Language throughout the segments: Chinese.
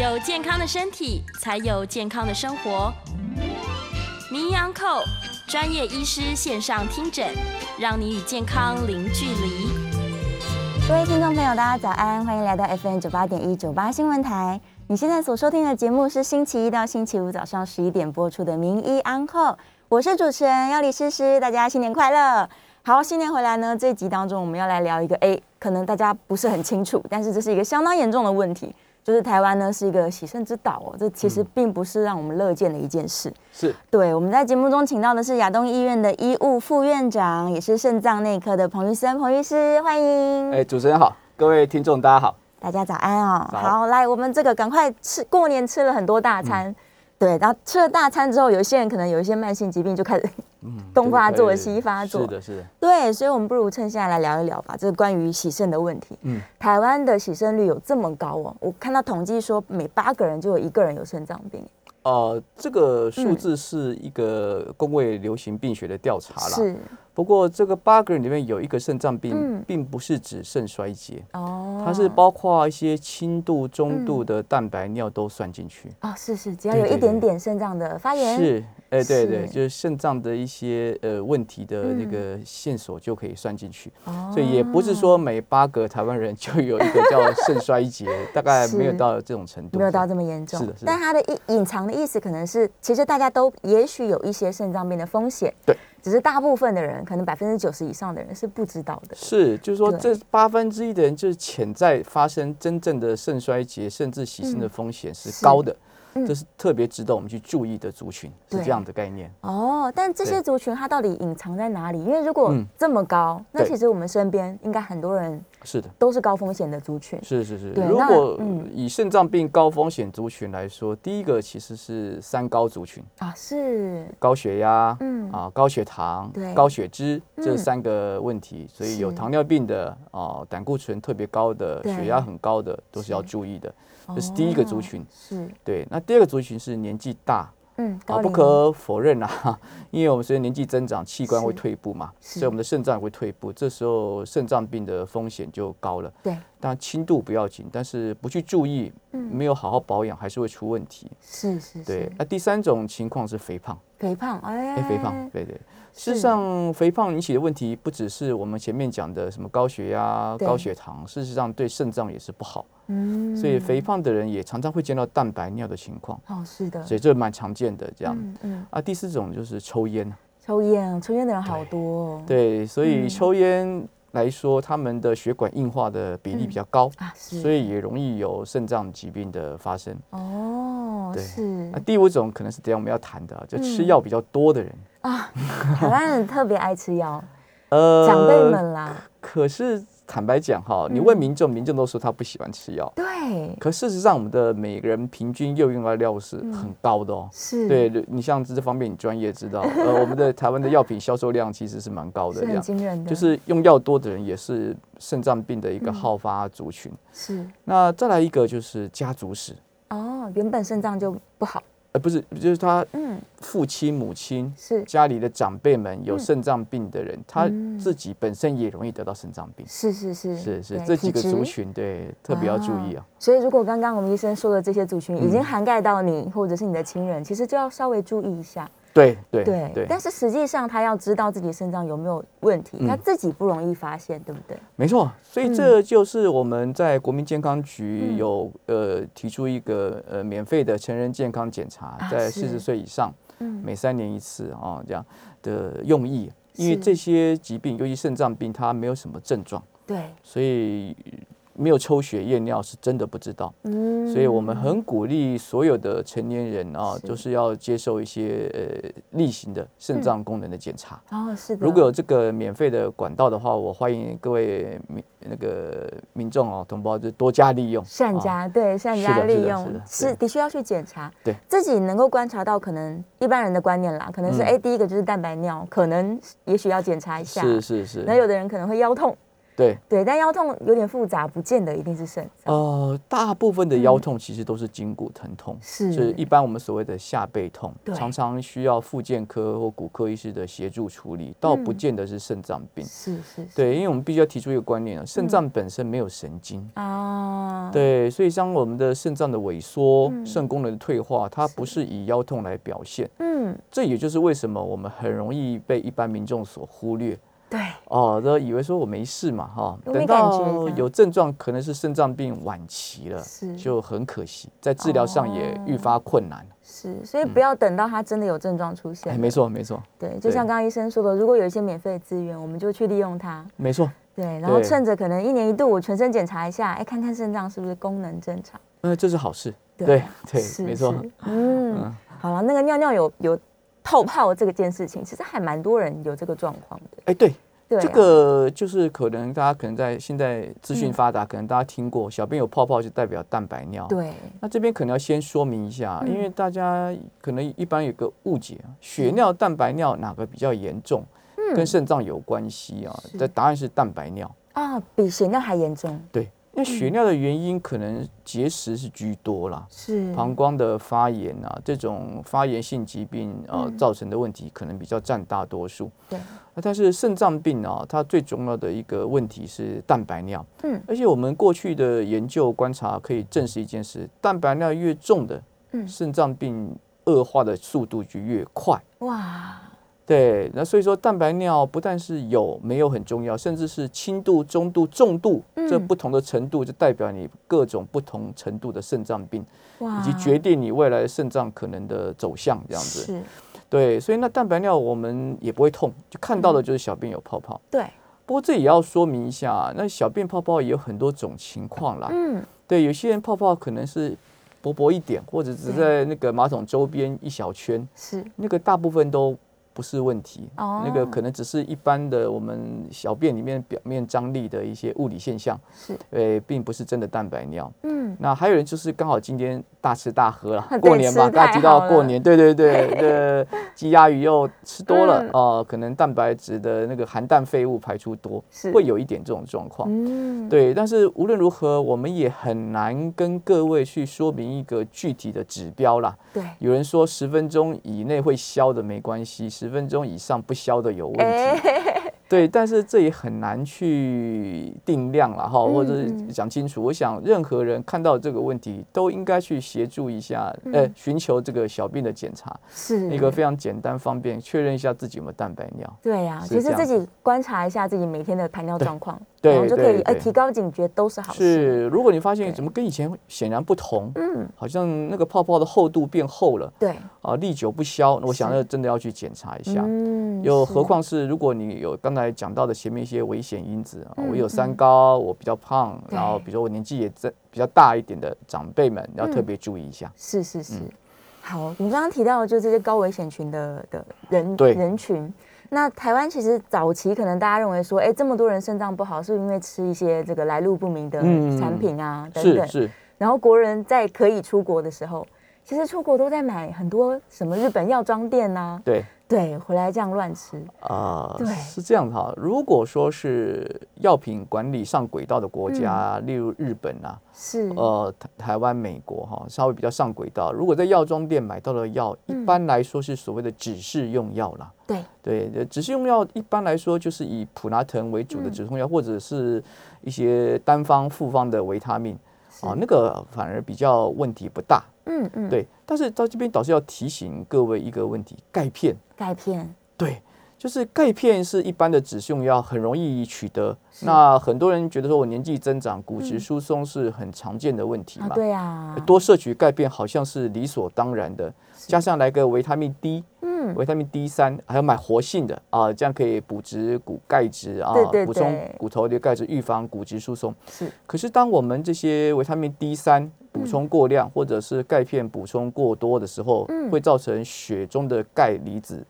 有健康的身体，才有健康的生活。名医安寇专业医师线上听诊，让你与健康零距离。各位听众朋友，大家早安，欢迎来到 FM 九八点一九八新闻台。你现在所收听的节目是星期一到星期五早上十一点播出的名医安扣，我是主持人要李诗诗，大家新年快乐。好，新年回来呢，这集当中我们要来聊一个，哎，可能大家不是很清楚，但是这是一个相当严重的问题。就是台湾呢是一个洗肾之岛哦，这其实并不是让我们乐见的一件事。是对，我们在节目中请到的是亚东医院的医务副院长，也是肾脏内科的彭医生，彭医师，欢迎。哎，主持人好，各位听众大家好，大家早安哦。好，来，我们这个赶快吃，过年吃了很多大餐。对，然后吃了大餐之后，有一些人可能有一些慢性疾病就开始 东发作西发作。是的，是的。对，所以我们不如趁现在来聊一聊吧，这个关于洗肾的问题。嗯，台湾的洗肾率有这么高哦？我看到统计说，每八个人就有一个人有肾脏病。呃，这个数字是一个公卫流行病学的调查啦。是。不过这个八个人里面有一个肾脏病，并不是指肾衰竭哦，它是包括一些轻度、中度的蛋白尿都算进去。哦，是是，只要有一点点肾脏的发炎。是。哎，对对，就是肾脏的一些呃问题的那个线索就可以算进去，所以也不是说每八个台湾人就有一个叫肾衰竭，大概没有到这种程度，没有到这么严重。是的，但它的隐隐藏的意思可能是，其实大家都也许有一些肾脏病的风险。对。只是大部分的人，可能百分之九十以上的人是不知道的。是，就是说这八分之一的人，就是潜在发生真正的肾衰竭甚至牺牲的风险是高的。这是特别值得我们去注意的族群，是这样的概念。哦，但这些族群它到底隐藏在哪里？因为如果这么高，那其实我们身边应该很多人是的，都是高风险的族群。是是是。如果以肾脏病高风险族群来说，第一个其实是三高族群。啊，是。高血压，嗯。啊，高血糖，对，高血脂这三个问题，所以有糖尿病的啊，胆固醇特别高的，血压很高的，都是要注意的。这是第一个族群，是对。那第二个族群是年纪大，嗯，啊，不可否认啊，因为我们随着年纪增长，器官会退步嘛，所以我们的肾脏也会退步，这时候肾脏病的风险就高了。对，但轻度不要紧，但是不去注意，没有好好保养，还是会出问题。是是，对。那第三种情况是肥胖，肥胖，哎，肥胖，对对。事实上，肥胖引起的问题不只是我们前面讲的什么高血压、高血糖，事实上对肾脏也是不好。嗯，所以肥胖的人也常常会见到蛋白尿的情况。哦，是的。所以这蛮常见的这样。嗯嗯。啊，第四种就是抽烟。抽烟，抽烟的人好多。对，所以抽烟。来说，他们的血管硬化的比例比较高啊，所以也容易有肾脏疾病的发生。哦，对。那第五种可能是等下我们要谈的，就吃药比较多的人啊。台湾人特别爱吃药，呃，长辈们啦。可是。坦白讲哈，你问民众，民众都说他不喜欢吃药。对。可事实上，我们的每个人平均用的量是很高的哦。是。对，你像这方面，你专业知道，呃，我们的台湾的药品销售量其实是蛮高的，很惊人的。就是用药多的人，也是肾脏病的一个好发族群。是。那再来一个就是家族史。哦，原本肾脏就不好。呃，不是，就是他，嗯，父亲、母亲是。家里的长辈们有肾脏病的人，他自己本身也容易得到肾脏病。是是是。是是，这几个族群对特别要注意啊。所以，如果刚刚我们医生说的这些族群已经涵盖到你或者是你的亲人，其实就要稍微注意一下。对对对，但是实际上他要知道自己肾脏有没有问题，他自己不容易发现，对不对？没错，所以这就是我们在国民健康局有呃提出一个呃免费的成人健康检查，在四十岁以上，每三年一次啊这样的用意，因为这些疾病，尤其肾脏病，它没有什么症状，对，所以。没有抽血验尿是真的不知道，嗯，所以我们很鼓励所有的成年人啊，就是要接受一些呃例行的肾脏功能的检查。哦，是的。如果有这个免费的管道的话，我欢迎各位民那个民众哦，同胞就多加利用。善加对，善加利用是的确要去检查，对自己能够观察到可能一般人的观念啦，可能是哎第一个就是蛋白尿，可能也许要检查一下。是是是。那有的人可能会腰痛。对。对，但腰痛有点复杂，不见得一定是肾脏。呃，大部分的腰痛其实都是筋骨疼痛，是是。一般我们所谓的下背痛，常常需要复健科或骨科医师的协助处理，倒不见得是肾脏病。是是是。对，因为我们必须要提出一个观念啊，肾脏本身没有神经。啊，对，所以像我们的肾脏的萎缩、嗯。肾功能的退化，它不是。以腰痛来表现。嗯，这也就是为什么我们很容易被一般民众所忽略。对，哦，都以为说我没事嘛，哈，等到有症状，可能是肾脏病晚期了，是就很可惜，在治疗上也愈发困难。是，所以不要等到他真的有症状出现。没错，没错，对，就像刚刚医生说的，如果有一些免费的资源，我们就去利用它。没错。对，然后趁着可能一年一度，我全身检查一下，哎，看看肾脏是不是功能正常。呃，这是好事。对对，是没错。是嗯，好了，那个尿尿有有泡泡这个件事情，其实还蛮多人有这个状况的。哎，对，这个就是可能大家可能在现在资嗯讯发达，可能大家听过，小便有泡泡就代表蛋白尿。对，那这边可能要先说明一下，嗯因为大家可能一般有个误解啊，血尿、蛋白尿哪个比较严重？跟肾脏有关系啊？的答案是蛋白尿。啊，比血尿还严重。对，因为血尿的原因可能结石是居多啦，是。膀胱的发炎啊，这种发炎性疾病呃嗯。造成的问题可能比较占大多数。对，啊但是肾脏病啊，它最重要的一个问题是蛋白尿。嗯。而且我们过去的研究观察可以证实一件事：蛋白尿越重的，嗯。肾脏病恶化的速度就越快。哇，对，那所以说蛋白尿不但是有没有很重要，甚至是轻度、中度、重度，这嗯不同的程度就代表你各种不同程度的肾脏病，以及决定你未来肾脏可能的走向这样子。是，对，所以那蛋白尿我们也不会痛，就看到的就是小便有泡泡。对，不过这也要说明一下，那小便泡泡也有很多种情况啦。嗯，对，有些人泡泡可能是薄薄一点，或者只在那个马桶周边一小圈，是，那个大部分都不是问题，哦。那个可能只是一般的我们小便里面表面张力的一些物理现象，是，呃，并不是真的蛋白尿。嗯，那还有人就是刚好今天大吃大喝了，过年嘛，吃大家提到过年，对对对，这 鸡鸭鱼肉吃多了嗯。哦，可能蛋白质的那个含氮废物排出多是，会有一点这种状况。嗯，对，但是无论如何，我们也很难跟各位去说明一个具体的指标啦。对，有人说十分钟以内会消的没关系，十分钟以上不消的有问题。哎，对，但是这也很难去定量了哈，或者是嗯讲清楚。我想任何人看到这个问题，都应该去协助一下，呃，寻求这个小病的检查，是一个非常简单方便，确认一下自己有没有蛋白尿。对呀、是其实自己观察一下自己每天的排尿状况，对然后就可以对对呃提高警觉，都是好事。是，如果你发现怎么跟以前显然不同，嗯，好像那个泡泡的厚度变厚了对，啊，历久不消，我想是那真的要去检查一下。嗯又何况是如果你有刚才讲到的前面一些危险因子啊，嗯我有三高，我比较胖，然后比如说我年纪也在比较大一点的长辈们，要特嗯别注意一下。是是是。嗯好，我们刚刚提到的就这些高危险群的的人人群。那台湾其实早期可能大家认为说，哎，这么多人肾脏不好，是不是因为吃一些这个来路不明的嗯产品啊、等等。是是，然后国人在可以出国的时候，其实出国都在买很多什么日本药妆店呐、对对，回来这样乱吃。啊、对是这样的哈。如果说是药品管理上轨道的国家，嗯例如日本啊，是，呃，台台湾、美国哈，稍微比较上轨道。如果在药妆店买到的药，嗯一般来说是所谓的指示用药啦。对，对，呃指示用药一般来说就是以普拿疼为主的嗯止痛药，或者是一些单方、复方的维他命啊，那个反而比较问题不大。嗯嗯，对，但是到这边导师要提醒各位一个问题：钙片。钙片，对，就是钙片是一般的止痛药，很容易取得。那很多人觉得说我年纪增长，骨质疏松是很常见的问题啊，嘛。对啊，多摄取钙片好像是理所当然的，加上来个维他命 D，嗯，维他命 D 三，还要买活性的啊，这样可以补植骨钙质啊补充骨头的钙质，预防骨质疏松。是，可是当我们这些维他命 D 三补充过量，嗯或者是钙片补充过多的时候，会造成血中的钙离子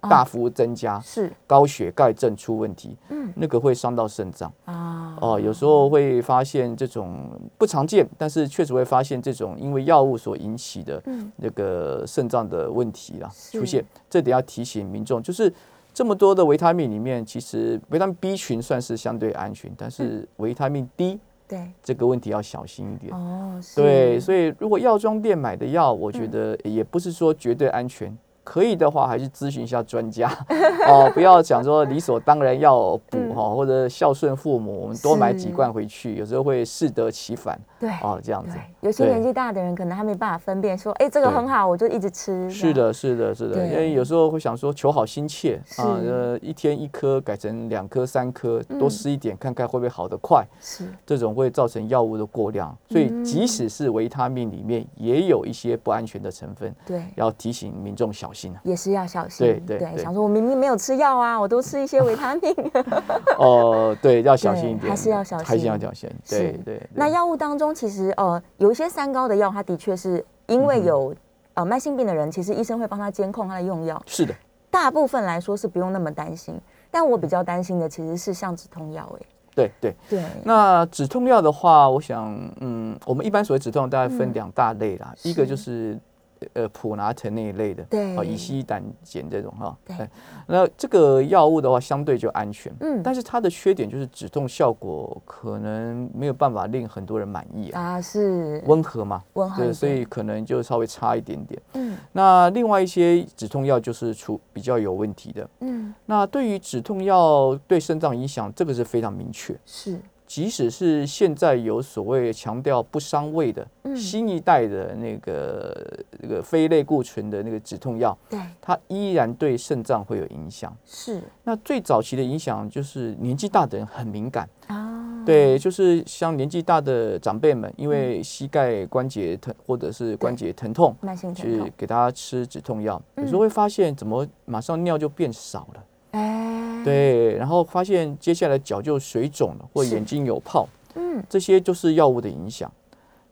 哦大幅增加，是。高血钙症出问题，嗯。那个会伤到肾脏。啊，哦，有时候会发现这种不常见，但是确实会发现这种因为药物所引起的嗯。那个肾脏的问题啦是出现，这点要提醒民众，就是这么多的维他命里面，其实维他命 B 群算是相对安全，但是维他命 D 对，这个问题要小心一点。哦，对，所以如果药妆店买的药，我觉嗯得也不是说绝对安全。可以的话，还是咨询一下专家。哦，不要讲说理所当然要补嗯。哈，或者孝顺父母，我们多买几罐回去，有时候会适得其反。对哦，这样子。，有些年纪大的人可能他没办法分辨，说，哎，这个很好，我就一直吃。是的，是的，是的，因为有时候会想说求好心切啊，呃，一天一颗改成两颗、三颗，嗯。多吃一点，看看会不会好得快。是。这种会造成药物的过量，所以即使是维他命里面也有一些不安全的成分，对。要提醒民众小心啊。也是要小心，对对对想说我明明没有吃药啊，我都吃一些维他命。哦，对，要小心一点，还是要小心还是要心小心。对对，对那药物当中，其实呃有一些三高的药，它的确是因嗯为有、呃慢性病的人，其实医生会帮他监控他的用药。是的，大部分来说是不用那么担心，但我比较担心的其实是像止痛药，哎，对对。对，那止痛药的话，我想，嗯，我们一般所谓止痛药大概分嗯两大类啦，一个就是呃普拿疼那一类的，对。啊，乙烯胆碱这种哈，对。哎那这个药物的话相对就安全，嗯。但是它的缺点就是止痛效果可能没有办法令很多人满意啊，啊是。温和嘛，温和对所以可能就稍微差一点点。嗯。那另外一些止痛药就是出比较有问题的。嗯。那对于止痛药对肾脏影响，这个是非常明确。是即使是现在有所谓强调不伤胃的、嗯。新一代的那个那个非类固醇的那个止痛药，对。它依然对肾脏会有影响。是。那最早期的影响就是年纪大的人很敏感，啊。对，就是像年纪大的长辈们，因嗯为膝盖关节疼或者是关节疼痛，慢性疼痛。去，给他吃止痛药，有时嗯。候会发现怎么马上尿就变少了，哎。对，然后发现接下来脚就水肿了，或是。眼睛有泡，嗯。这些就是药物的影响。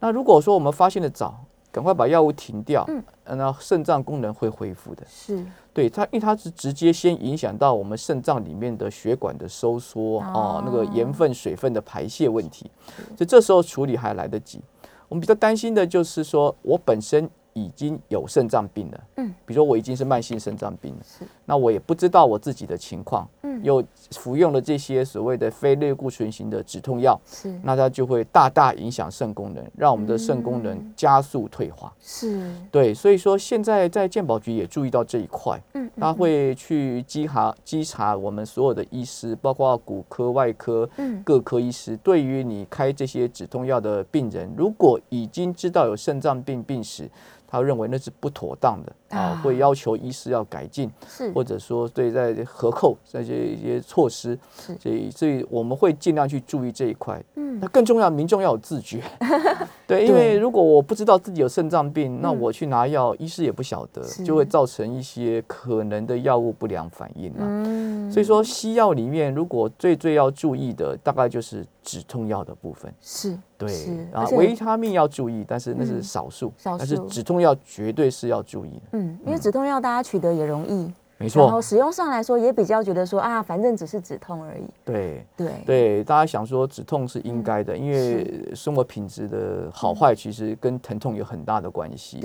那如果说我们发现的早，赶快把药物停掉，嗯。呃那肾脏功能会恢复的。是。对它，因为它是直接先影响到我们肾脏里面的血管的收缩哦，那个盐分、水分的排泄问题，所以这时候处理还来得及。我们比较担心的就是说，我本身已经有肾脏病了，嗯，比如说我已经是慢性肾脏病了是，那我也不知道我自己的情况，嗯。又服用了这些所谓的非类固醇型的止痛药，是。那它就会大大影响肾功能，让我们的肾功能嗯加速退化。是。对，所以说现在在健保局也注意到这一块，嗯他会去稽查稽查我们所有的医师，包括骨科、外科嗯。各科医师，对于你开这些止痛药的病人，如果已经知道有肾脏病病史，他认为那是不妥当的啊。啊，会要求医师要改进，是或者说对在合扣这些一些措施，所以所以我们会尽量去注意这一块。嗯。那更重要，民众要有自觉。对，因为如果我不知道自己有肾脏病，那嗯我去拿药，医师也不晓得，就会造成一些可能的药物不良反应啊。嗯。所以说，西药里面如果最最要注意的，大概就是止痛药的部分。是对是，然后而且维他命要注意，但是那是嗯。少数，少但是止痛药绝对是要注意的。嗯，因为止痛药大家取得也容易，没错然后，使用上来说也比较觉得说啊，反正只是止痛而已。对。对对，大家想说止痛是应该嗯的，因为生活品质的好坏其实跟疼痛有很大的关系。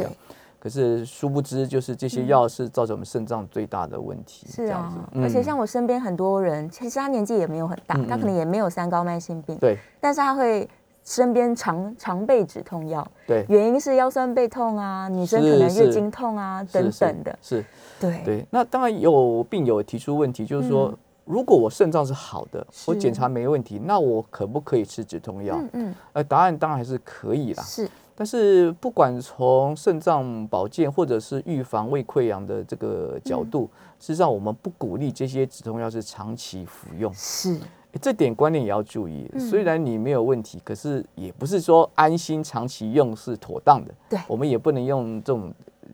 可是殊不知，就是这些药是造成我们肾脏最大的问题。是啊这样子，而且嗯像我身边很多人，其实他年纪也没有很大，嗯他可能也没有三高慢性病，对但是他会身边常常备止痛药，对，原因是腰酸背痛啊，女生可能月经痛啊等等的。是，对。对。那当然有病友提出问题，就是说嗯，如果我肾脏是好的，我检查没问题，那我可不可以吃止痛药？嗯嗯，呃，答案当然还是可以啦。是。但是不管从肾脏保健或者是预防胃溃疡的这个角度，嗯事实上我们不鼓励这些止痛药是长期服用。是，诶这点观念也要注意。嗯虽然你没有问题，可是也不是说安心长期用是妥当的。对我们也不能用这种呃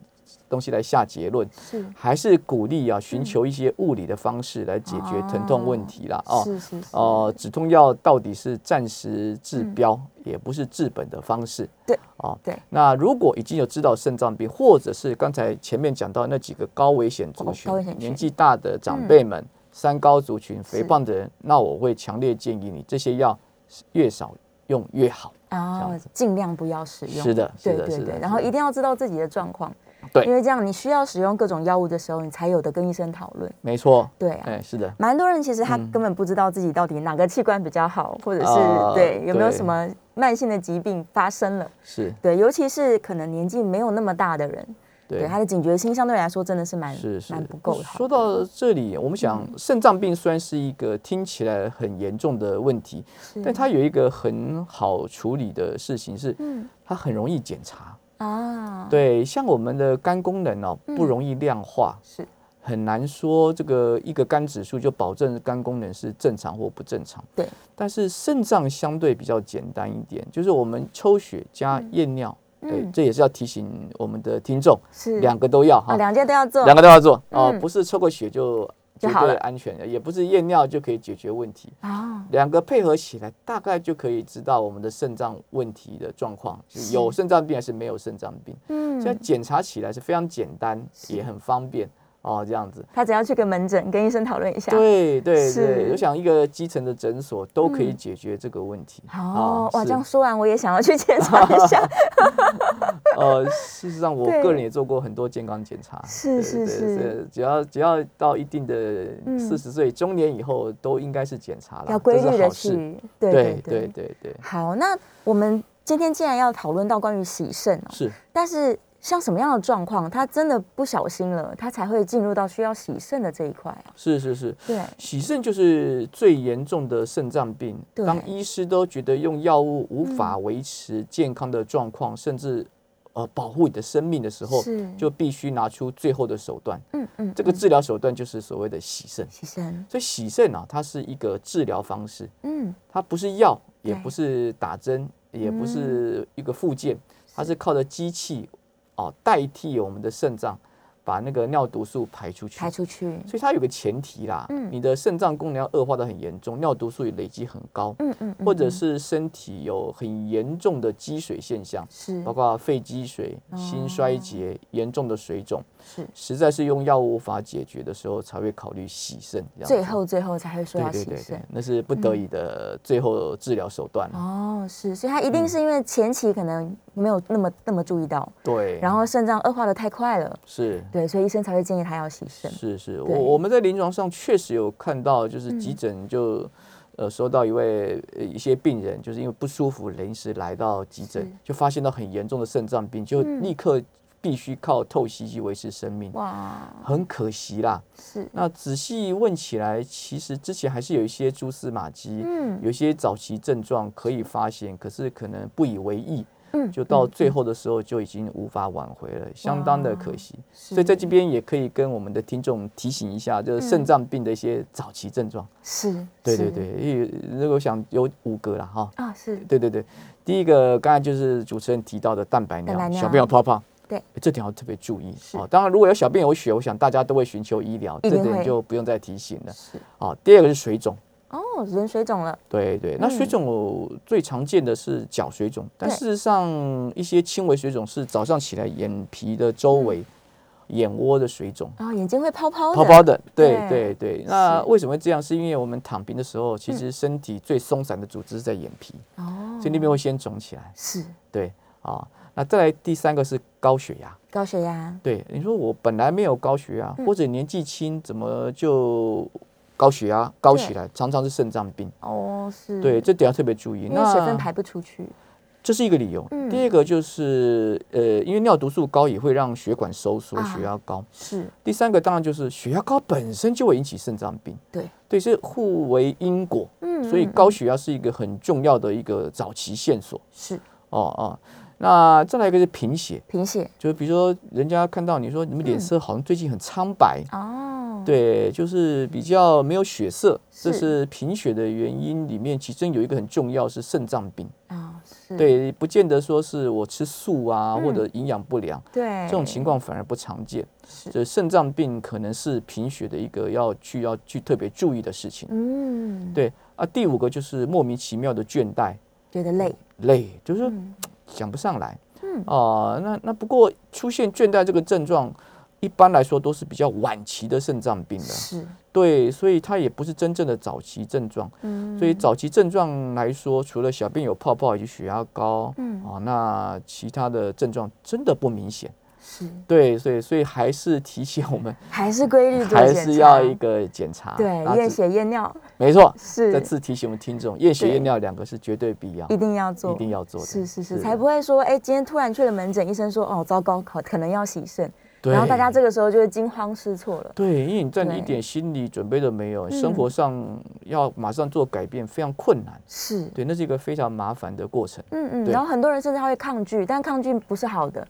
东西来下结论，是还是鼓励啊，寻求一些物理的方式来解决疼痛问题啦。哦。是是是，哦，止痛药到底是暂时治嗯标，也不是治本的方式。对，哦，对。那如果已经有知道肾脏病，或者是刚才前面讲到那几个高危险族群年纪大的长辈们、三高族群、肥胖的人，那我会强烈建议你这些药越少用越好。啊，尽量不要使用。是的，是的，对对对，是的。然后一定要知道自己的状况。对因为这样你需要使用各种药物的时候，你才有的跟医生讨论。没错，对啊，哎，是的，蛮多人其实他嗯根本不知道自己到底哪个器官比较好，或者是、啊对有没有什么慢性的疾病发生了。是，对，尤其是可能年纪没有那么大的人，对。对，他的警觉心相对来说真的是蛮是是。蛮不够的。说到这里，我们想嗯。肾脏病虽然是一个听起来很严重的问题，但它有一个很好处理的事情是，嗯。它很容易检查。啊，对，像我们的肝功能哦，不容易量化，是。很难说这个一个肝指数就保证肝功能是正常或不正常。对，但是肾脏相对比较简单一点，就是我们抽血加验尿，对，嗯。这也是要提醒我们的听众，是。两个都要哈。啊，，两件都要做，两个都要做哦，嗯。不是抽个血就绝对就好了。安全的，也不是验尿就可以解决问题。啊，两个配合起来，大概就可以知道我们的肾脏问题的状况，是。有肾脏病还是没有肾脏病。嗯。现在检查起来是非常简单，也很方便哦，这样子。他只要去个门诊跟医生讨论一下。对对是对，我想一个基层的诊所都可以嗯解决这个问题。哦，哇，是这样说完我也想要去检查一下。呃，事实上我对个人也做过很多健康检查。是是是只要只要到一定的嗯四十岁中年以后，都应该是检查了，要规律的。去，对对对对对对，好，那我们今天既然要讨论到关于洗肾哦，是。但是像什么样的状况，他真的不小心了，他才会进入到需要洗肾的这一块啊？是是是，对，洗肾就是最严重的肾脏病。当医师都觉得用药物无法维持健康的状况，甚至呃保护你的生命的时候是，就必须拿出最后的手段。嗯嗯，这个嗯治疗手段就是所谓的洗肾。洗肾，所以洗肾啊，它是一个治疗方式，嗯，它不是药，也不是打针，也不是一个附件，它是靠着机器哦代替我们的肾脏，把那个尿毒素排出去。排出去，所以它有个前提啦，嗯。你的肾脏功能要恶化的很严重，尿毒素也累积很高，嗯嗯，嗯或者嗯是身体有很严重的积水现象，是。包括肺积水、心衰哦。竭、严重的水肿，是，实在是用药物无法解决的时候，才会考虑洗肾。最后最后才会说要对对对对洗肾。，那是不得已的最后治疗手段。哦，是，所以他一嗯定是因为前期可能没有那么那么注意到，对，然后肾脏恶化的太快了，是对，所以医生才会建议他要洗肾。是是，我我们在临床上确实有看到，就是嗯急诊就。呃，收到一位呃一些病人，就是因为不舒服，临时来到急诊，就发现到很严重的肾脏病，就嗯立刻必须靠透析去维持生命，哇，很可惜啦。是，那仔细问起来，其实之前还是有一些蛛丝马迹，嗯。有一些早期症状可以发现，可是可能不以为意，嗯。就到嗯最后的时候就已经无法挽回了，相当的可惜。所以在这边也可以跟我们的听众提醒一下，就是肾脏病的一些早期症状。是，是对对对，因为那个我想有五个了哈。啊，是。对对对，第一个刚才就是主持人提到的蛋白尿，蛋白尿小朋友泡泡。对，这点要特别注意。啊哦。当然，如果有小便有血，我想大家都会寻求医疗，这点就不用再提醒了。是。哦，第二个是水肿。哦，人水肿了，对对，那水嗯肿最常见的是脚水肿，但事实上一些轻微水肿是早上起来眼皮的周围、眼窝的水肿。然后眼睛会泡泡的，泡泡的，对对。对对。那是为什么会这样？是因为我们躺平的时候，其实身体最松散的组织是在眼皮，哦，所以那边会先肿起来。是。对啊，那再来第三个是高血压。高血压，对，你说我本来没有高血压，嗯或者年纪轻，怎么就高血压高起来？常常是肾脏病。哦，是，对，，这点要特别注意。因为水分排不出去，这是一个理由。嗯第二个就是呃，因为尿毒素高也会让血管收缩，啊血压高。是第三个当然就是血压高本身就会引起肾脏病，对，对，是互为因果。嗯所以嗯高血压是一个很重要的一个早期线索。是哦哦，那再来一个是贫血，贫血。就是比如说人家看到你说你们脸色好像最近很苍白，哦，，对，就是比较没有血色，这是是贫血的原因里面，其中有一个很重要是肾脏病。啊是，对，不见得说是我吃素啊，嗯。或者营养不良，对，这种情况反而不常见。是，就是肾脏病可能是贫血的一个要去要去特别注意的事情。嗯，对啊，第五个就是莫名其妙的倦怠、觉得累，累，就是讲不上来。嗯啊、那那不过出现倦怠这个症状，一般来说都是比较晚期的肾脏病了。是，对，所以它也不是真正的早期症状。嗯所以早期症状来说，除了小便有泡泡以及血压高，嗯啊，那其他的症状真的不明显是，对，所以所以还是提醒我们，还是规律做还是要一个检查。对验血验尿。没错。是。再次提醒我们听众，验血对验尿两个是绝对必要，一定要做，一定要做的。是是是，才不会说，哎，今天突然去了门诊，医生说，哦，糟糕，可可能要洗肾，然后大家这个时候就会惊慌失措了。对，因为你在你一点心理准备都没有，生嗯活上要马上做改变非常困难。是，对，那是一个非常麻烦的过程。嗯嗯，然后很多人甚至他会抗拒，但抗拒不是好的，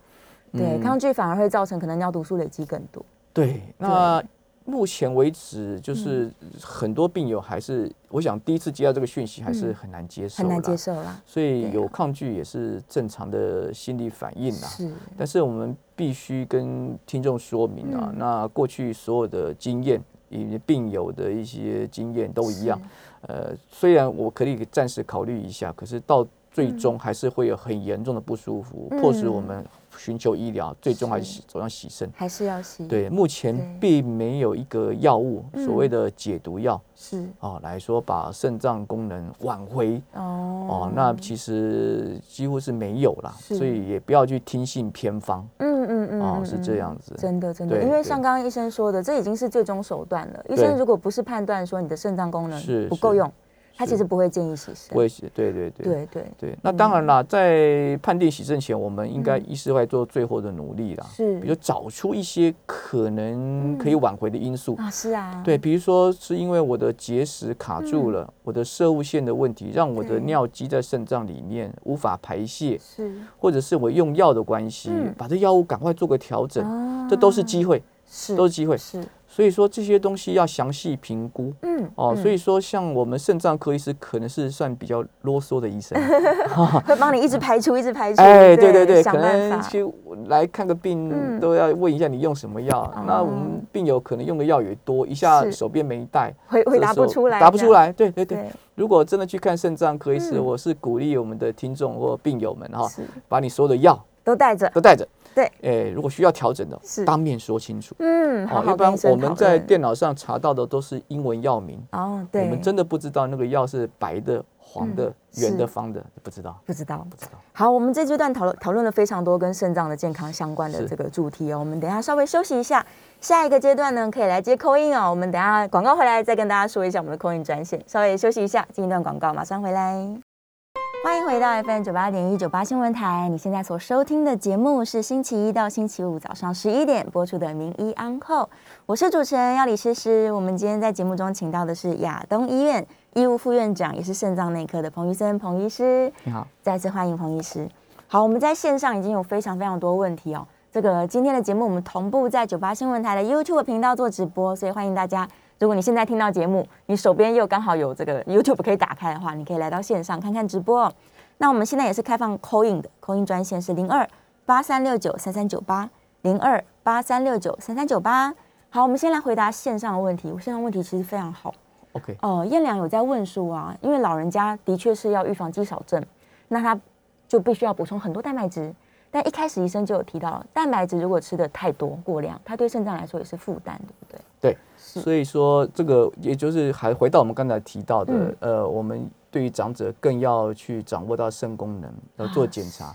对，嗯抗拒反而会造成可能尿毒素累积更多。对，那目前为止，就是很多病友还是，我想第一次接到这个讯息，还是很难接受，嗯很难接。受啦。所以有抗拒也是正常的心理反应啦。是，但是我们必须跟听众说明啊，嗯那过去所有的经验以及病友的一些经验都一样。呃，虽然我可以暂时考虑一下，可是到最终还是会有很严重的不舒服，嗯迫使我们寻求医疗，最终还是。洗走向洗肾。还是要洗。，对，目前对。并没有一个药物，嗯所谓的解毒药是。哦，来说把肾脏功能挽回。哦。哦，那其实几乎是没有啦，所以也不要去听信偏方。嗯嗯嗯哦，嗯是这嗯。样子。真的真的，因为像刚刚医生说的，这已经是最终手段了。医生如果不是判断说你的肾脏功能不够用，他其是。实不会建议洗肾。不会洗，对对对。对对，对。那当然啦，在判定洗肾前，我们应该嗯。医师会做最后的努力啦，是。比如找出一些可能可以挽回的因素。啊，是啊，对，比如说是因为我的结石卡住了，我的射物线的问题，让我的尿积在肾脏里面无法排泄，是。或者是我用药的关系，嗯。把这药物赶快做个调整，啊。这都是机会，是都是机会。是所以说这些东西要详细评估。嗯哦，嗯所以说像我们肾脏科医师可能是算比较啰嗦的医生，会帮你一直排除，一直排除。哎，对对对，可。能去来看个病嗯都要问一下你用什么药，那我哦们病友可能用的药也多，一下手边没带，回回这时候答不出来，答不出。来，对对对。对，如果真的去看肾脏科医师，嗯我是鼓励我们的听众或病友们哈，把你所有的药都带着。都带着。对，哎，如果需要调整的是，当面说清楚。嗯，好一般我们在论电脑上查到的都是英文药名，哦，对我对，们真的不知道那个药是白的、黄的、圆的、方的，不知道，不知道。不知道。好，我们这阶段讨论讨论了非常多跟肾脏的健康相关的是这个主题哦。我们等一下稍微休息一下，下一个阶段呢可以来接扣印哦。我们等一下广告回来再跟大家说一下我们的扣印专线。稍微休息一下，进一段广告，马上回来。欢迎回到 FM 九八点一九八新闻台。你现在所收听的节目是星期一到星期五早上十一点播出的《名医安后》，我是主持人要李诗诗。我们今天在节目中请到的是亚东医院医务副院长，也是肾脏内科的彭医生彭医师。你好，再次欢迎彭医师。好，我们在线上已经有非常非常多问题哦。这个今天的节目我们同步在九八新闻台的 YouTube 频道做直播，所以欢迎大家。如果你现在听到节目，你手边又刚好有这个 YouTube 可以打开的话，你可以来到线上看看直播哦。那我们现在也是开放 call in 的，call in 专线是零二八三六九三三九八零二八三六九三三九八。好，我们先来回答线上的问题。我线上问题其实非常好。OK，呃，燕良有在问说啊，因为老人家的确是要预防肌少症，那他就必须要补充很多蛋白质。但一开始医生就有提到，蛋白质如果吃的太多过量，它对肾脏来说也是负担，对不对？对，是所以说这个也就是还回到我们刚才提到的，嗯呃，我们对于长者更要去掌握到肾功能，要做检查。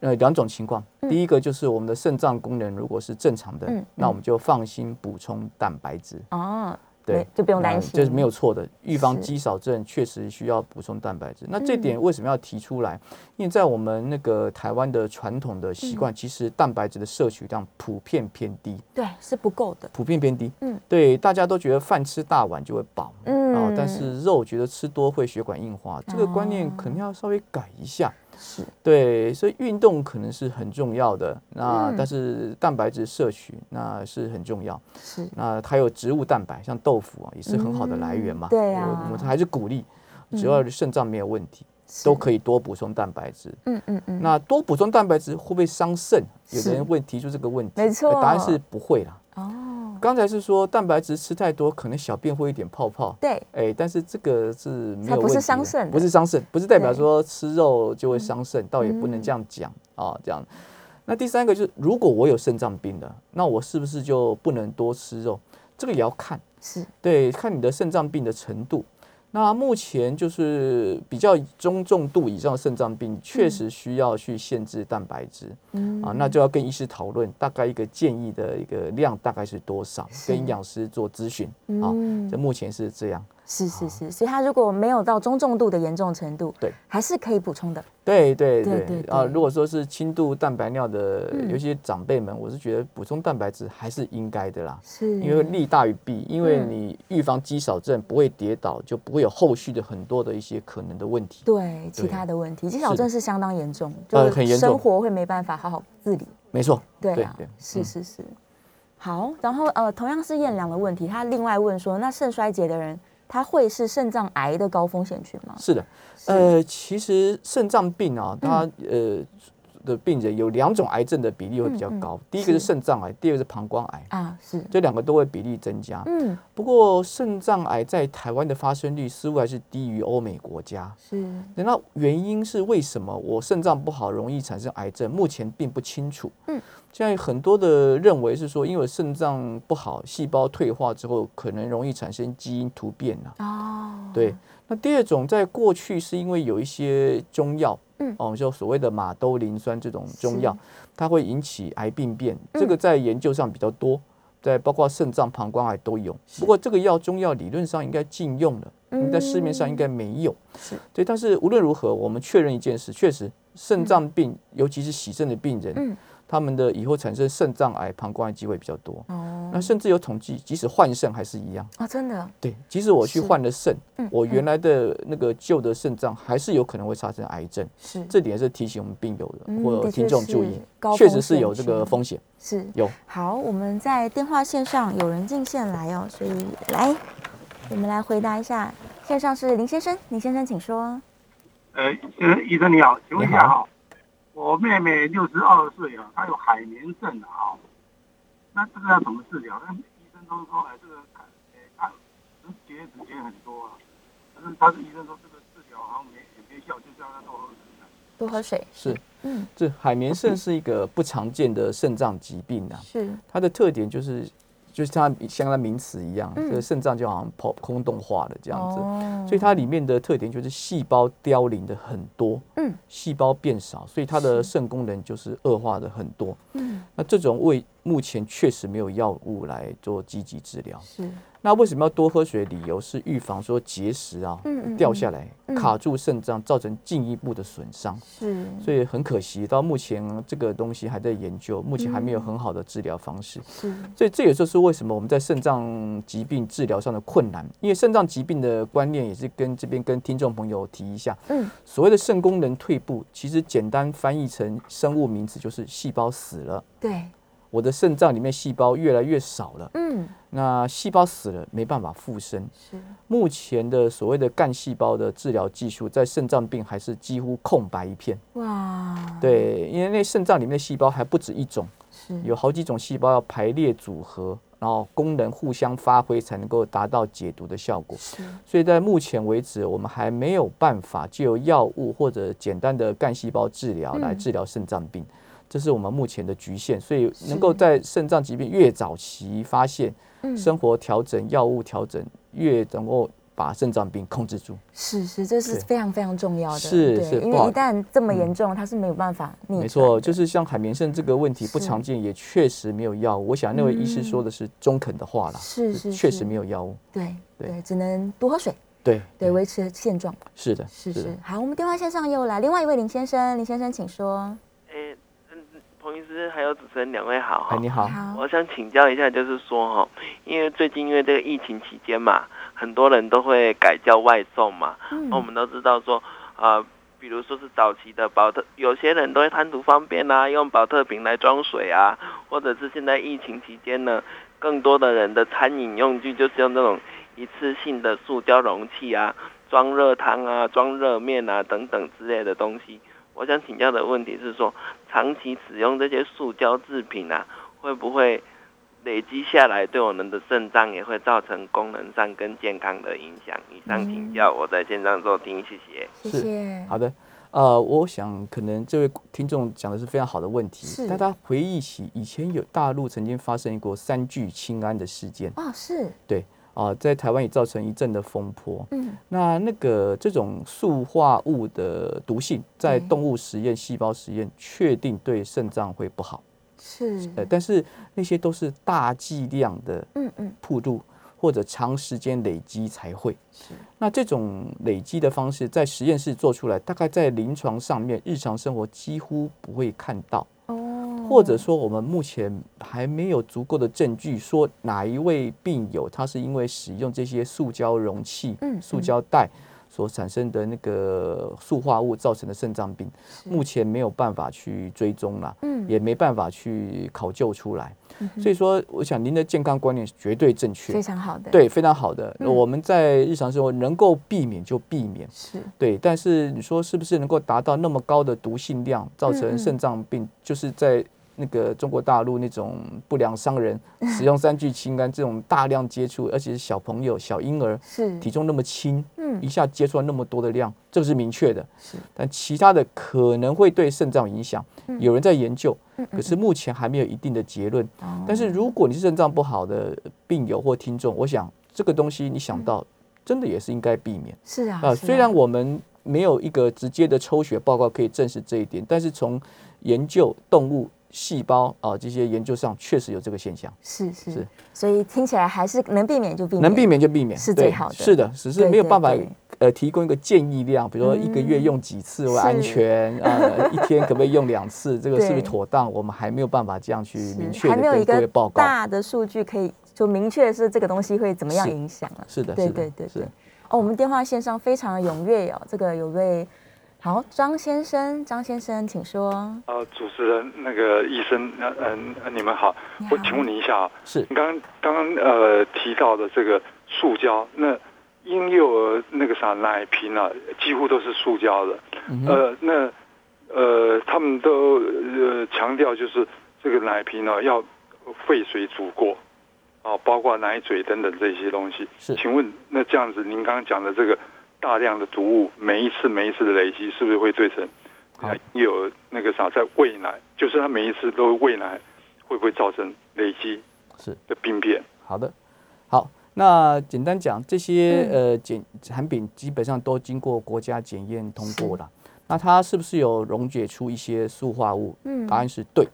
呃，两种情况，嗯第一个就是我们的肾脏功能如果是正常的，嗯那我们就放心补充蛋白质。哦，对，就不用担心，这是没有错的。预防是肌少症确实需要补充蛋白质。那这嗯点为什么要提出来？因为在我们那个台湾的传统的习嗯惯，其实蛋白质的摄取量普遍偏低，对是不够的，普遍偏低。嗯，对，大家都觉得饭吃大碗就会饱，嗯哦，但是肉觉得吃多会血管硬化，这个观念哦可能要稍微改一下。是对，所以运动可能是很重要的，那、嗯但是蛋白质摄取那是很重要。是那它有植物蛋白，像豆腐啊，也是很好的来源嘛。嗯对啊我我们还是鼓励，嗯只要肾脏没有问题，是都可以多补充蛋白质。嗯嗯嗯，那多补充蛋白质会不会伤肾？有的人问提出这个问题，没错呃答案是不会啦。哦刚才是说蛋白质吃太多，可能小便会有一点泡泡。对哎，但是这个是没有不是有问题的伤肾不是伤肾，不是代表对说吃肉就会伤肾，倒也不能嗯这样讲啊。这样，那第三个就是，如果我有肾脏病的，那我是不是就不能多吃肉？这个也要看，是对，看你的肾脏病的程度。那目前就是比较中重度以上的肾脏病，确实需要去限制蛋白质，嗯啊，那就要跟医师讨论，大概一个建议的一个量大概是多少，跟营养师做咨询啊。嗯这目前是这样。是是是，所以他如果没有到中重度的严重程度，对，还是可以补充的。对对对对啊！如果说是轻度蛋白尿的，嗯有些长辈们，我是觉得补充蛋白质还是应该的啦。是，因为利大于弊，因为嗯你预防肌少症不会跌倒，就不会有后续的很多的一些可能的问题。对其他的问题，肌少症是相当严重，就呃很严重生活会没办法好好自理。没错，对啊，对嗯是是是。好，然后呃，同样是燕良的问题，他另外问说，那肾衰竭的人，他会是肾脏癌的高风险群吗？是的。呃，其实肾脏病啊，它嗯呃的病人有两种癌症的比例会比较嗯嗯高，第一个是肾脏癌，第二个是膀胱癌，啊，是，这两个都会比例增加。嗯，不过肾脏癌在台湾的发生率似乎还是低于欧美国家。是，那原因是为什么我肾脏不好容易产生癌症？目前并不清楚。嗯，现在很多的认为是说，因为肾脏不好，细胞退化之后可能容易产生基因突变啊。哦，对，那第二种在过去是因为有一些中药，嗯。哦，就所谓的马兜铃酸这种中药，它会引起癌病变，嗯这个在研究上比较多，在包括肾脏、膀胱癌都有。不过这个药中药理论上应该禁用了，嗯在市面上应该没有。是，对，但是无论如何，我们确认一件事，确实肾脏病，尤其是洗肾的病人，嗯他们的以后产生肾脏癌、膀胱癌机会比较多。哦，那甚至有统计，即使换肾还是一样。哦，真的，对，即使我去是换了肾，嗯我原来的那个旧的肾脏还是有可能会产生癌症。是这点是提醒我们病友的嗯或听众注意确实是有这个群风险。是。有，好，我们在电话线上有人进线来哦，所以来，我们来回答一下。线上是林先生，林先生请说。呃，呃，医生你好，请问一你好下哈，我妹妹六十二岁了，她有海绵症啊，那这个要怎么治疗？那医生都说，哎，这个看，哎，她节食节很多啊，可是她是医生说这个治疗好像没也没效，就叫她多喝水。多喝水。是，嗯，这海绵肾是一个不常见的肾脏疾病啊，是，它的特点就是，就是它像它名词一样，嗯这个肾脏就好像跑空洞化了这样子。哦所以它里面的特点就是细胞凋零的很多，嗯细胞变少，所以它的肾功能就是恶化的很多。嗯那这种胃目前确实没有药物来做积极治疗。是，那为什么要多喝水？理由是预防说结石啊嗯嗯掉下来嗯卡住肾脏，造成进一步的损伤。是，所以很可惜，到目前这个东西还在研究，目前还没有很好的治疗方式。是，所以这也就是为什么我们在肾脏疾病治疗上的困难，因为肾脏疾病的观念也是跟这边跟听众朋友提一下，嗯所谓的肾功能退步，其实简单翻译成生物名词就是细胞死了。对，我的肾脏里面细胞越来越少了，嗯那细胞死了没办法复生。是，目前的所谓的干细胞的治疗技术，在肾脏病还是几乎空白一片。哇，，对，因为那肾脏里面的细胞还不止一种，是，有好几种细胞要排列组合，然后功能互相发挥，才能够达到解毒的效果。是，所以在目前为止，我们还没有办法就由药物或者简单的干细胞治疗来嗯治疗肾脏病，这是我们目前的局限。所以能够在肾脏疾病越早期发现，嗯。生活调整、药物调整，越能够把肾脏病控制住。是是，这是非常非常重要的，是是因为一旦这么严重，它是没有办法逆没错，就是像海绵肾这个问题不常见，也确实没有药物。我想那位医师说的是中肯的话啦，是是确实没有药物。对。对对，只能多喝水，对对，维持现状。是的，是是，好，我们电话线上又来另外一位林先生，林先生请说。还有主持人两位好哎，哈。你好，好，我想请教一下，就是说哈，因为最近因为这个疫情期间嘛，很多人都会改叫外送嘛。我们都知道说，呃，比如说是早期的保特，有些人都会贪图方便啊，用保特瓶来装水啊，或者是现在疫情期间呢，更多的人的餐饮用具就是用那种一次性的塑胶容器啊，装热汤啊、装热面啊等等之类的东西。我想请教的问题是说，长期使用这些塑胶制品啊，会不会累积下来，对我们的肾脏也会造成功能上跟健康的影响？以上请教，我在线上做听，谢谢。谢是谢。好的。呃，我想可能这位听众讲的是非常好的问题是，大家回忆起以前有大陆曾经发生过三聚氰胺的事件。哦，是，啊，在台湾也造成一阵的风波。嗯，那那个这种塑化物的毒性，在动物实验、细胞实验确定对肾脏会不好。是，呃，但是那些都是大剂量的，嗯嗯，铺路或者长时间累积才会。是，那这种累积的方式在实验室做出来，大概在临床上面、日常生活几乎不会看到。或者说，我们目前还没有足够的证据说哪一位病友他是因为使用这些塑胶容器、塑胶袋所产生的那个塑化物造成的肾脏病，目前没有办法去追踪了，也没办法去考究出来。所以说，我想您的健康观念是绝对正确，非常好的，对，非常好的。我们在日常生活能够避免就避免，是对。但是你说是不是能够达到那么高的毒性量，造成肾脏病？就是在。那个中国大陆那种不良商人使用三聚氰胺这种大量接触，而且是小朋友、小婴儿，是体重那么轻，嗯，一下接触了那么多的量，这个是明确的。是，但其他的可能会对肾脏影响，有人在研究，可是目前还没有一定的结论。但是如果你是肾脏不好的病友或听众，我想这个东西你想到，真的也是应该避免。是啊，啊，虽然我们没有一个直接的抽血报告可以证实这一点，但是从研究动物。细胞啊，这些研究上确实有这个现象，是是是，所以听起来还是能避免就避免，能避免就避免是最好的。是的，只是没有办法呃提供一个建议量，比如说一个月用几次为安全啊，一天可不可以用两次，这个是不是妥当？我们还没有办法这样去明确的跟各位报告。大的数据可以就明确是这个东西会怎么样影响了。是的，对对对对。哦，我们电话线上非常的踊跃哦，这个有位。好，张先生，张先生，请说。呃，主持人，那个医生，嗯，你们好，我请问你一下啊，是，刚刚刚呃提到的这个塑胶，那婴幼儿那个啥奶瓶啊，几乎都是塑胶的，呃，那呃他们都呃强调就是这个奶瓶呢要沸水煮过，啊，包括奶嘴等等这些东西。是，请问那这样子，您刚刚讲的这个。大量的毒物，每一次每一次的累积，是不是会对成有那个啥，在喂奶，就是他每一次都喂奶，会不会造成累积是。的病变？好的，好，那简单讲，这些呃检产品基本上都经过国家检验通过了，那它是不是有溶解出一些塑化物？嗯，答案是对。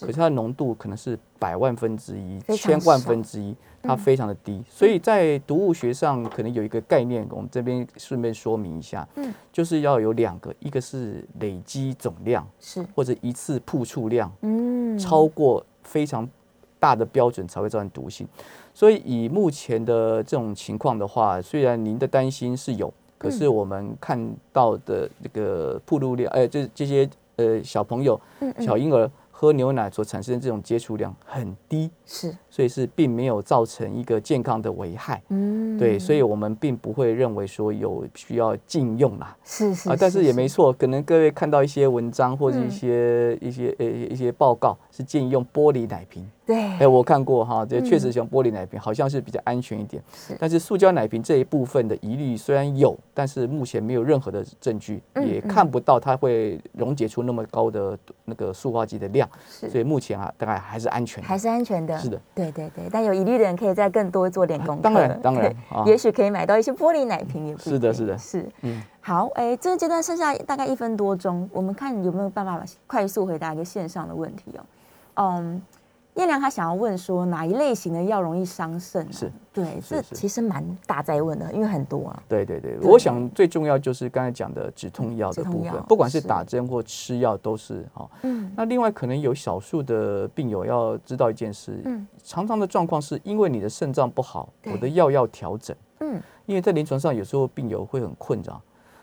可是它的浓度可能是百万分之一、千万分之一，它非常的低。所以在毒物学上，可能有一个概念，我们这边顺便说明一下，嗯，就是要有两个，一个是累积总量，是。或者一次曝出量，嗯，超过非常大的标准才会造成毒性。所以以目前的这种情况的话，虽然您的担心是有，可是我们看到的那个曝露量，哎，这这些呃小朋友、小婴儿。喝牛奶所产生的这种接触量很低，是，所以是并没有造成一个健康的危害，嗯，对，所以我们并不会认为说有需要禁用啦，是是啊，但是也没错，可能各位看到一些文章或者一些一些呃一些报告是建议用玻璃奶瓶。对，哎，我看过哈，这确实像玻璃奶瓶，好像是比较安全一点。是，但是塑胶奶瓶这一部分的疑虑虽然有，但是目前没有任何的证据，也看不到它会溶解出那么高的那个塑化剂的量。是，所以目前啊，大概还是安全，还是安全的。是的，对对对。但有疑虑的人可以再更多做点功课。当然，当然，也许可以买到一些玻璃奶瓶，也是的，是的，是。嗯，好，哎，这个阶段剩下大概一分多钟，我们看有没有办法快速回答一个线上的问题哦。嗯。叶良他想要问说哪一类型的药容易伤肾？是对，这其实蛮大在问的，因为很多啊。对对对，我想最重要就是刚才讲的止痛药的部分，不管是打针或吃药都是哈。嗯。那另外可能有少数的病友要知道一件事，嗯，常常的状况是因为你的肾脏不好，我的药要调整。嗯。因为在临床上有时候病友会很困扰，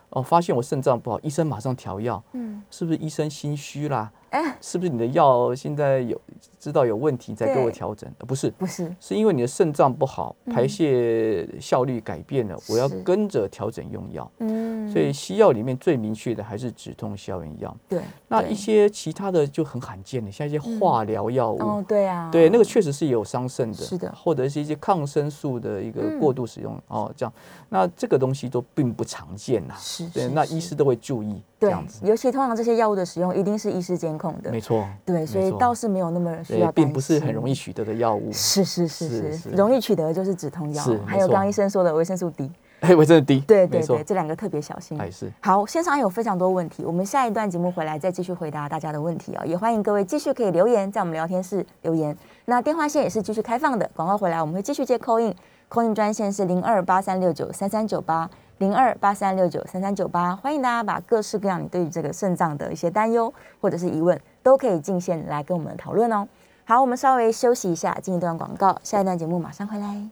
哦，发现我肾脏不好，医生马上调药，嗯，是不是医生心虚啦？哎，是不是你的药现在有知道有问题在给我调整？不是，不是，是因为你的肾脏不好，排泄效率改变了，我要跟着调整用药。嗯，所以西药里面最明确的还是止痛消炎药。对，那一些其他的就很罕见的，像一些化疗药物。哦，对啊，对，那个确实是有伤肾的。是的，或者是一些抗生素的一个过度使用哦，这样，那这个东西都并不常见呐。是，对，那医师都会注意。对尤其通常这些药物的使用一定是医师监控的，没错，对，所以倒是没有那么需对要，并不是很容易取得的药物，是是是是容易取得的就是止痛药是，还有刚刚医生说的维生素 D，哎，维生素 D，对对对，，这两个特别小心。好，线上有非常多问题，我们下一段节目回来再继续回答大家的问题哦。也欢迎各位继续可以留言，在我们聊天室留言。那电话线也是继续开放的，广告回来我们会继续接 call in，call in 专线是零二八三六九三三九八零二八三六九三三九八，欢迎大家把各式各样你对于这个肾脏的一些担忧或者是疑问，都可以进线来跟我们讨论哦。好，我们稍微休息一下，进一段广告，下一段节目马上回来。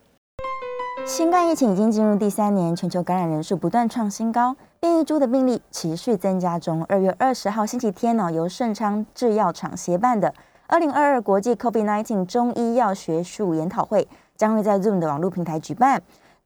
新冠疫情已经进入第三年，全球感染人数不断创新高，变异株的病例持续增加中。二月二十号星期天呢，由盛昌制药厂协办的二零二二国际 COVID-19 中医药学术研讨会将会在 Zoom 的网络平台举办，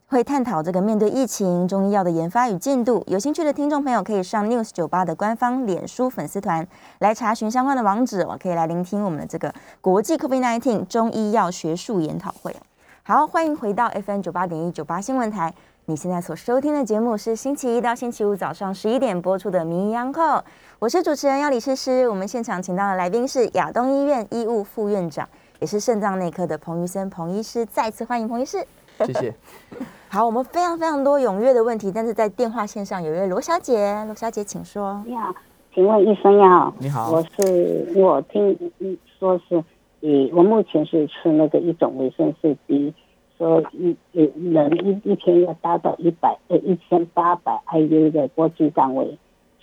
会探讨这个面对疫情中医药的研发与进度。有兴趣的听众朋友可以上 News 九八的官方脸书粉丝团来查询相关的网址，我可以来聆听我们的这个国际 COVID-19 中医药学术研讨会。好，欢迎回到 FM 九八点一九八新闻台。你现在所收听的节目是星期一到星期五早上十一点播出的《名医央叩》，我是主持人要李诗诗。我们现场请到的来宾是亚东医院医务副院长，也是肾脏内科的彭于森彭医师。再次欢迎彭医师。谢谢。好，我们非常非常多踊跃的问题，但是在电话线上有一位罗小姐，罗小姐请说。你好，请问医生你好你好我是我听嗯说是，呃，我目前是吃那个一种维生素 D，说一呃人一一天要达到一百呃一千八百 IU 的国际单位，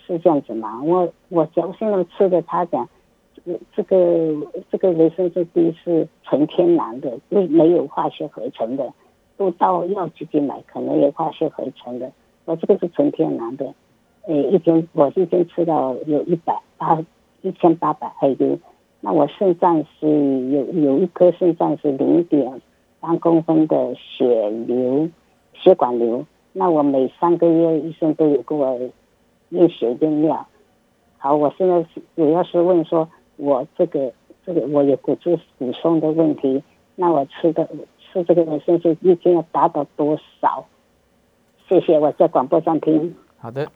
是这样子吗？我我假如现在吃的，他讲这个这个这个维生素 D 是纯天然的，没没有化学合成的，都到药局去买可能有化学合成的，我这个是纯天然的。呃，一天我一天吃到有一百八一千八百 IU，那我肾脏是有有一颗肾脏是零点三公分的血流血管瘤，那我每三个月医生都有给我验血验尿。好，我现在主要是问说，我这个这个我有骨质疏松的问题，那我吃的吃这个维生素一天要达到多少？谢谢，我在广播上听。好的，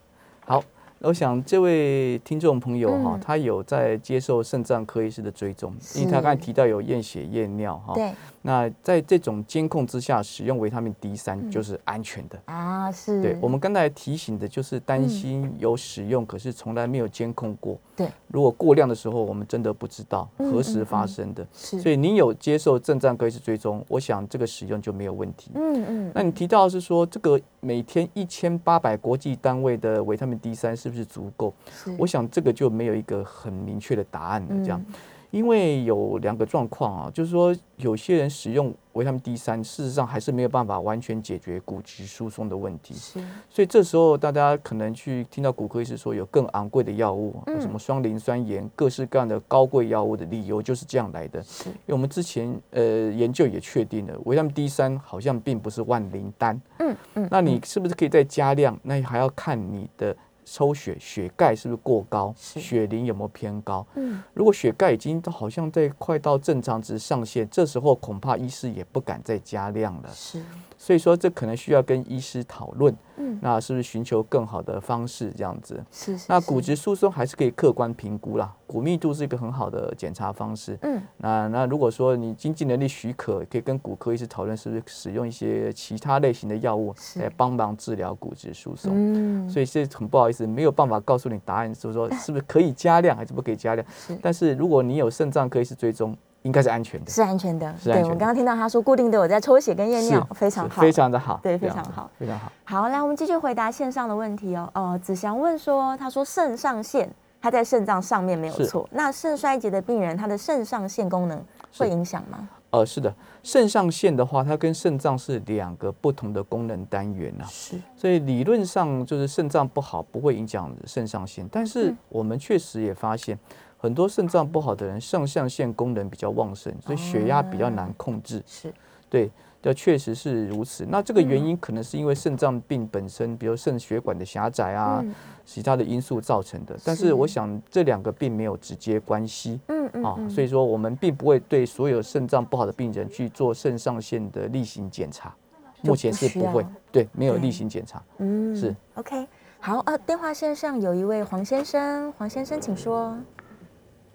好，我想这位听众朋友哈，嗯他有在接受肾脏科医师的追踪，因为他刚才提到有验血验尿哈。对那在这种监控之下，使用维他命 D 嗯三就是安全的。啊，是，对我们刚才提醒的就是担心有使用，可是从来没有监控过。对，如果过量的时候，我们真的不知道嗯何时发生的。是，所以您有接受正战科医师追踪，我想这个使用就没有问题。嗯嗯，那你提到的是说，这个每天一千八百国际单位的维他命 D 三是不是足够？是我想这个就没有一个很明确的答案了。这样，嗯因为有两个状况啊，就是说有些人使用维他命 D 三，事实上还是没有办法完全解决骨质疏松的问题。是，所以这时候大家可能去听到骨科医师说有更昂贵的药物，嗯什么双磷酸盐，各式各样的高贵药物的理由就是这样来的。是因为我们之前呃研究也确定了，维他命 D 三好像并不是万灵丹。嗯嗯，那你是不是可以再加量？那还要看你的抽血血钙是不是过高，血磷有没有偏高。嗯如果血钙已经到好像在快到正常值上限，这时候恐怕医师也不敢再加量了。是，所以说这可能需要跟医师讨论，嗯那是不是寻求更好的方式这样子？是是，是那骨质疏松还是可以客观评估啦，骨密度是一个很好的检查方式。嗯那那如果说你经济能力许可，可以跟骨科医师讨论，是不是使用一些其他类型的药物来帮忙治疗骨质疏松。嗯，所以这很不好意思，没有办法告诉你答案，就是说是不是可以加量还是不可以加量。是但是如果你有肾脏科医师追踪，应该是安全的，是安全的。对是安全的。我刚刚听到他说固定都有在抽血跟验尿，非常好，非常的好，对非常好，非常好。好。来，我们继续回答线上的问题哦。呃，子祥问说，他说肾上腺它在肾脏上面没有错，那肾衰竭的病人他的肾上腺功能会影响吗？呃，是的，肾上腺的话，它跟肾脏是两个不同的功能单元呐、是，所以理论上就是肾脏不好不会影响肾上腺，但是嗯。我们确实也发现，很多肾脏不好的人上象腺功能比较旺盛，所以血压比较难控制。是，对，这确实是如此。那这个原嗯因可能是因为肾脏病本身，比如肾血管的狭窄啊，嗯其他的因素造成的。但是是我想这两个并没有直接关系。嗯嗯啊，嗯所以说我们并不会对所有肾脏不好的病人去做肾上腺的例行检查，目前是不会，对，没有例行检查。嗯是 OK。好，呃，电话线上有一位黄先生，黄先生请说。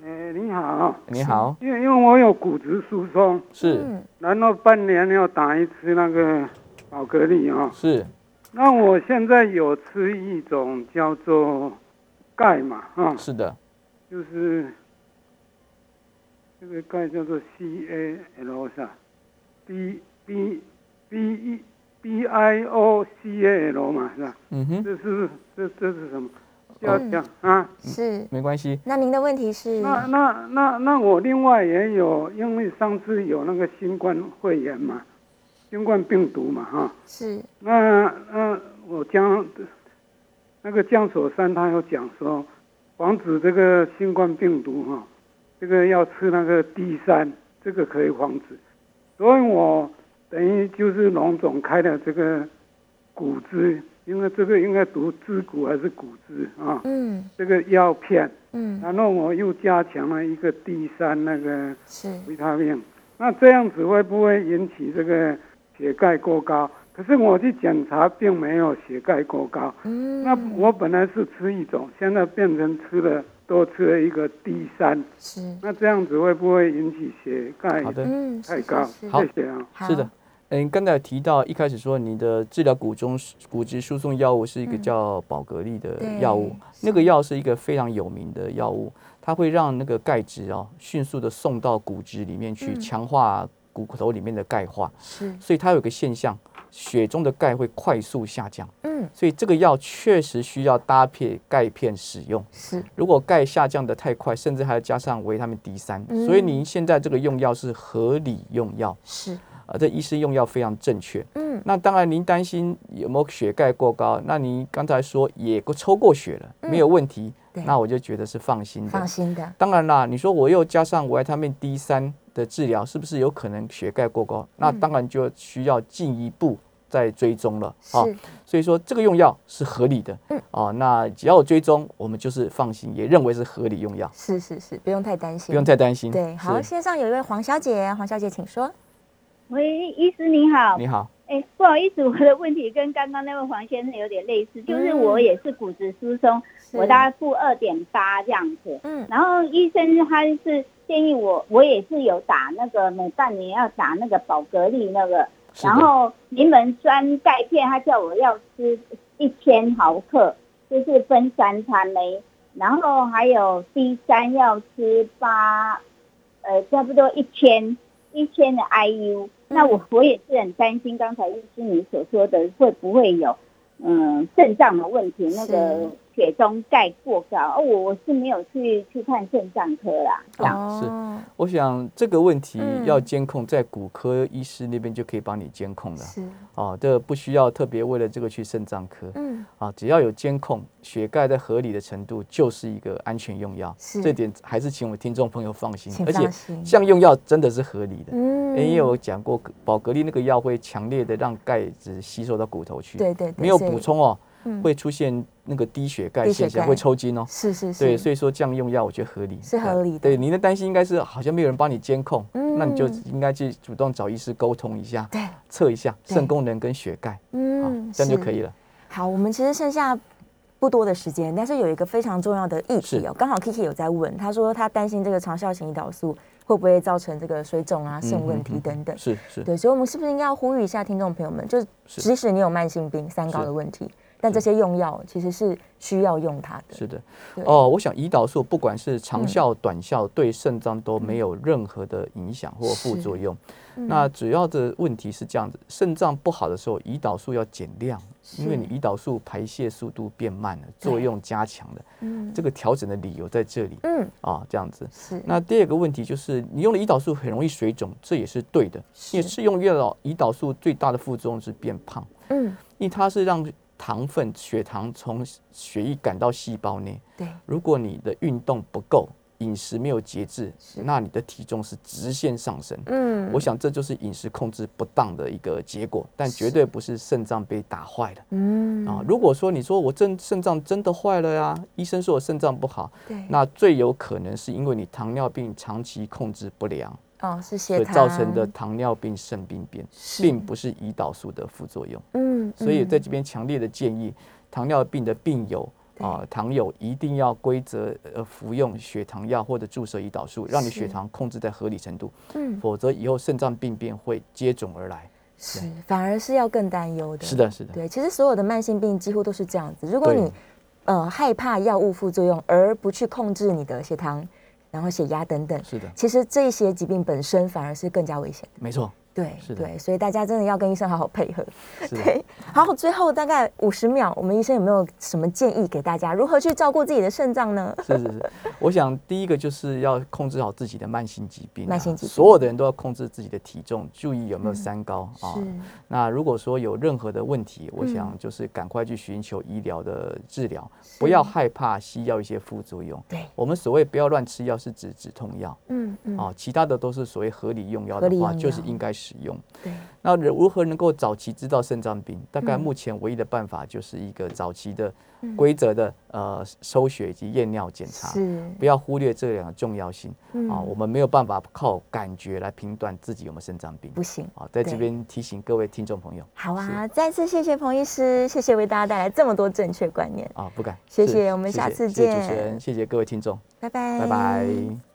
哎，你好，你好，因为因为我有骨质疏松，是。嗯，然后半年要打一次那个宝格丽啊、是，那我现在有吃一种叫做钙嘛，啊、是的，就是这个钙叫做 C A L 是吧？B B B E B I O C A L 嘛是吧？嗯哼，这是这这是什么？要嗯讲啊？是。没关系，那您的问题是？那那那那我另外也有，因为上次有那个新冠肺炎嘛，新冠病毒嘛哈。是那那我江那个江索山他有讲说，防止这个新冠病毒哈，这个要吃那个 D 三，这个可以防止。所以我等于就是龙总开的这个骨汁，因为这个应该读支骨还是骨质啊？嗯这个药片。嗯然后我又加强了一个 D 三那个是维他命，那这样子会不会引起这个血钙过高？可是我去检查并没有血钙过高，嗯那我本来是吃一种，现在变成吃了多吃了一个 D 三，是那这样子会不会引起血钙好的，嗯太高？谢谢啊。好是的。嗯，刚才提到一开始说你的治疗骨中骨质疏松药物是一个叫宝格丽的药物，那个药是一个非常有名的药物，它会让那个钙质哦迅速的送到骨质里面去，嗯。强化骨头里面的钙化，是。所以它有个现象，血中的钙会快速下降，嗯。所以这个药确实需要搭配钙片使用。是。如果钙下降的太快，甚至还要加上维他命 D 三、嗯。所以您现在这个用药是合理用药，是啊，这医师用药非常正确。嗯那当然，您担心有没有血钙过高？那您刚才说也抽过血了，没有问题，那我就觉得是放心的。放心的当然啦，你说我又加上维他命 D 三的治疗，是不是有可能血钙过高？那当然就需要进一步再追踪了啊。是所以说这个用药是合理的，嗯哦，那只要有追踪，我们就是放心，也认为是合理用药，是是是，不用太担心，不用太担心。对。好，是线上有一位黄小姐，黄小姐请说。喂，医师你好。你好，哎，不好意思，我的问题跟刚刚那位黄先生有点类似，就是我也是骨质疏松，是。我大概负二点八这样子。嗯。然后医生他是建议我，我也是有打那个每半年要打那个宝格丽那个，然后柠檬酸钙片，他叫我要吃一千毫克，就是分三餐没，然后还有 D 三要吃八，呃，差不多一千一千的 IU。那我我也是很担心，刚才医师你所说的会不会有嗯肾脏的问题，那个血中钙过高。哦，我我是没有去去看肾脏科啦。哦，我想这个问题嗯要监控，在骨科医师那边就可以帮你监控了。是哦，这不需要特别为了这个去肾脏科。嗯啊，只要有监控，血钙在合理的程度，就是一个安全用药。是这点还是请我们听众朋友放心请。而且放心这样用药真的是合理的。嗯也有讲过，宝格丽那个药会强烈的让钙质吸收到骨头去，对对对没有补充哦，嗯会出现那个低血钙现象，会抽筋哦。是是是，对，所以说这样用药我觉得合理，是合理的。对，您的担心应该是好像没有人帮你监控，嗯。那你就应该去主动找医师沟通一下，对，测一下对。肾功能跟血钙，嗯，这样就可以了。好，我们其实剩下不多的时间，但是有一个非常重要的议题哦，刚好 Kiki 有在问，他说他担心这个长效型胰岛素会不会造成这个水肿啊、肾问题等等。是是，对，所以我们是不是应该要呼吁一下听众朋友们，就是是。即使你有慢性病、三高的问题，但这些用药其实是需要用它的。是的，哦，我想胰岛素不管是长嗯效、短效，对肾脏都没有任何的影响或副作用。嗯。那主要的问题是这样子，肾脏不好的时候，胰岛素要减量，因为你胰岛素排泄速度变慢了，作用加强了。嗯。这个调整的理由在这里。嗯。啊，这样子。是。那第二个问题就是，你用了胰岛素很容易水肿，这也是对的。因为是用越老，胰岛素最大的副作用是变胖，嗯。因为它是让糖分、血糖从血液赶到细胞内。对如果你的运动不够，饮食没有节制，那你的体重是直线上升。嗯我想这就是饮食控制不当的一个结果，但绝对不是肾脏被打坏了嗯啊！如果说你说我真肾脏真的坏了呀，医生说我肾脏不好，对那最有可能是因为你糖尿病长期控制不良哦是所血糖造成的糖尿病肾病变，并不是胰岛素的副作用。嗯所以在嗯这边强烈的建议，糖尿病的病友啊，糖友一定要规则呃服用血糖药或者注射胰岛素，让你血糖控制在合理程度。嗯，否则以后肾脏病变会接踵而来。是，反而是要更担忧的。是的，是的。对，其实所有的慢性病几乎都是这样子。如果你呃害怕药物副作用，而不去控制你的血糖。然后血压等等，是的，其实这些疾病本身反而是更加危险的。没错，对，是的，对，所以大家真的要跟医生好好配合。对，好，最后大概五十秒，我们医生有没有什么建议给大家，如何去照顾自己的肾脏呢？是是是，我想第一个就是要控制好自己的慢性疾病，慢性疾病，所有的人都要控制自己的体重，注意有没有三高啊。那如果说有任何的问题，我想就是赶快去寻求医疗的治疗。不要害怕西药一些副作用。对，我们所谓不要乱吃药是指止痛药。嗯嗯。啊，其他的都是所谓合理用药的话，就是应该使用。对。那如何能够早期知道肾脏病？大概目前唯一的办法就是一个早期的。规则的呃抽血以及验尿检查，是不要忽略这两个重要性啊。我们没有办法靠感觉来评断自己有没有肾脏病，不行啊。在这边提醒各位听众朋友，好啊，再次谢谢彭医师，谢谢为大家带来这么多正确观念啊，不敢，谢谢，我们下次见，主持人，谢谢各位听众，拜拜，拜拜。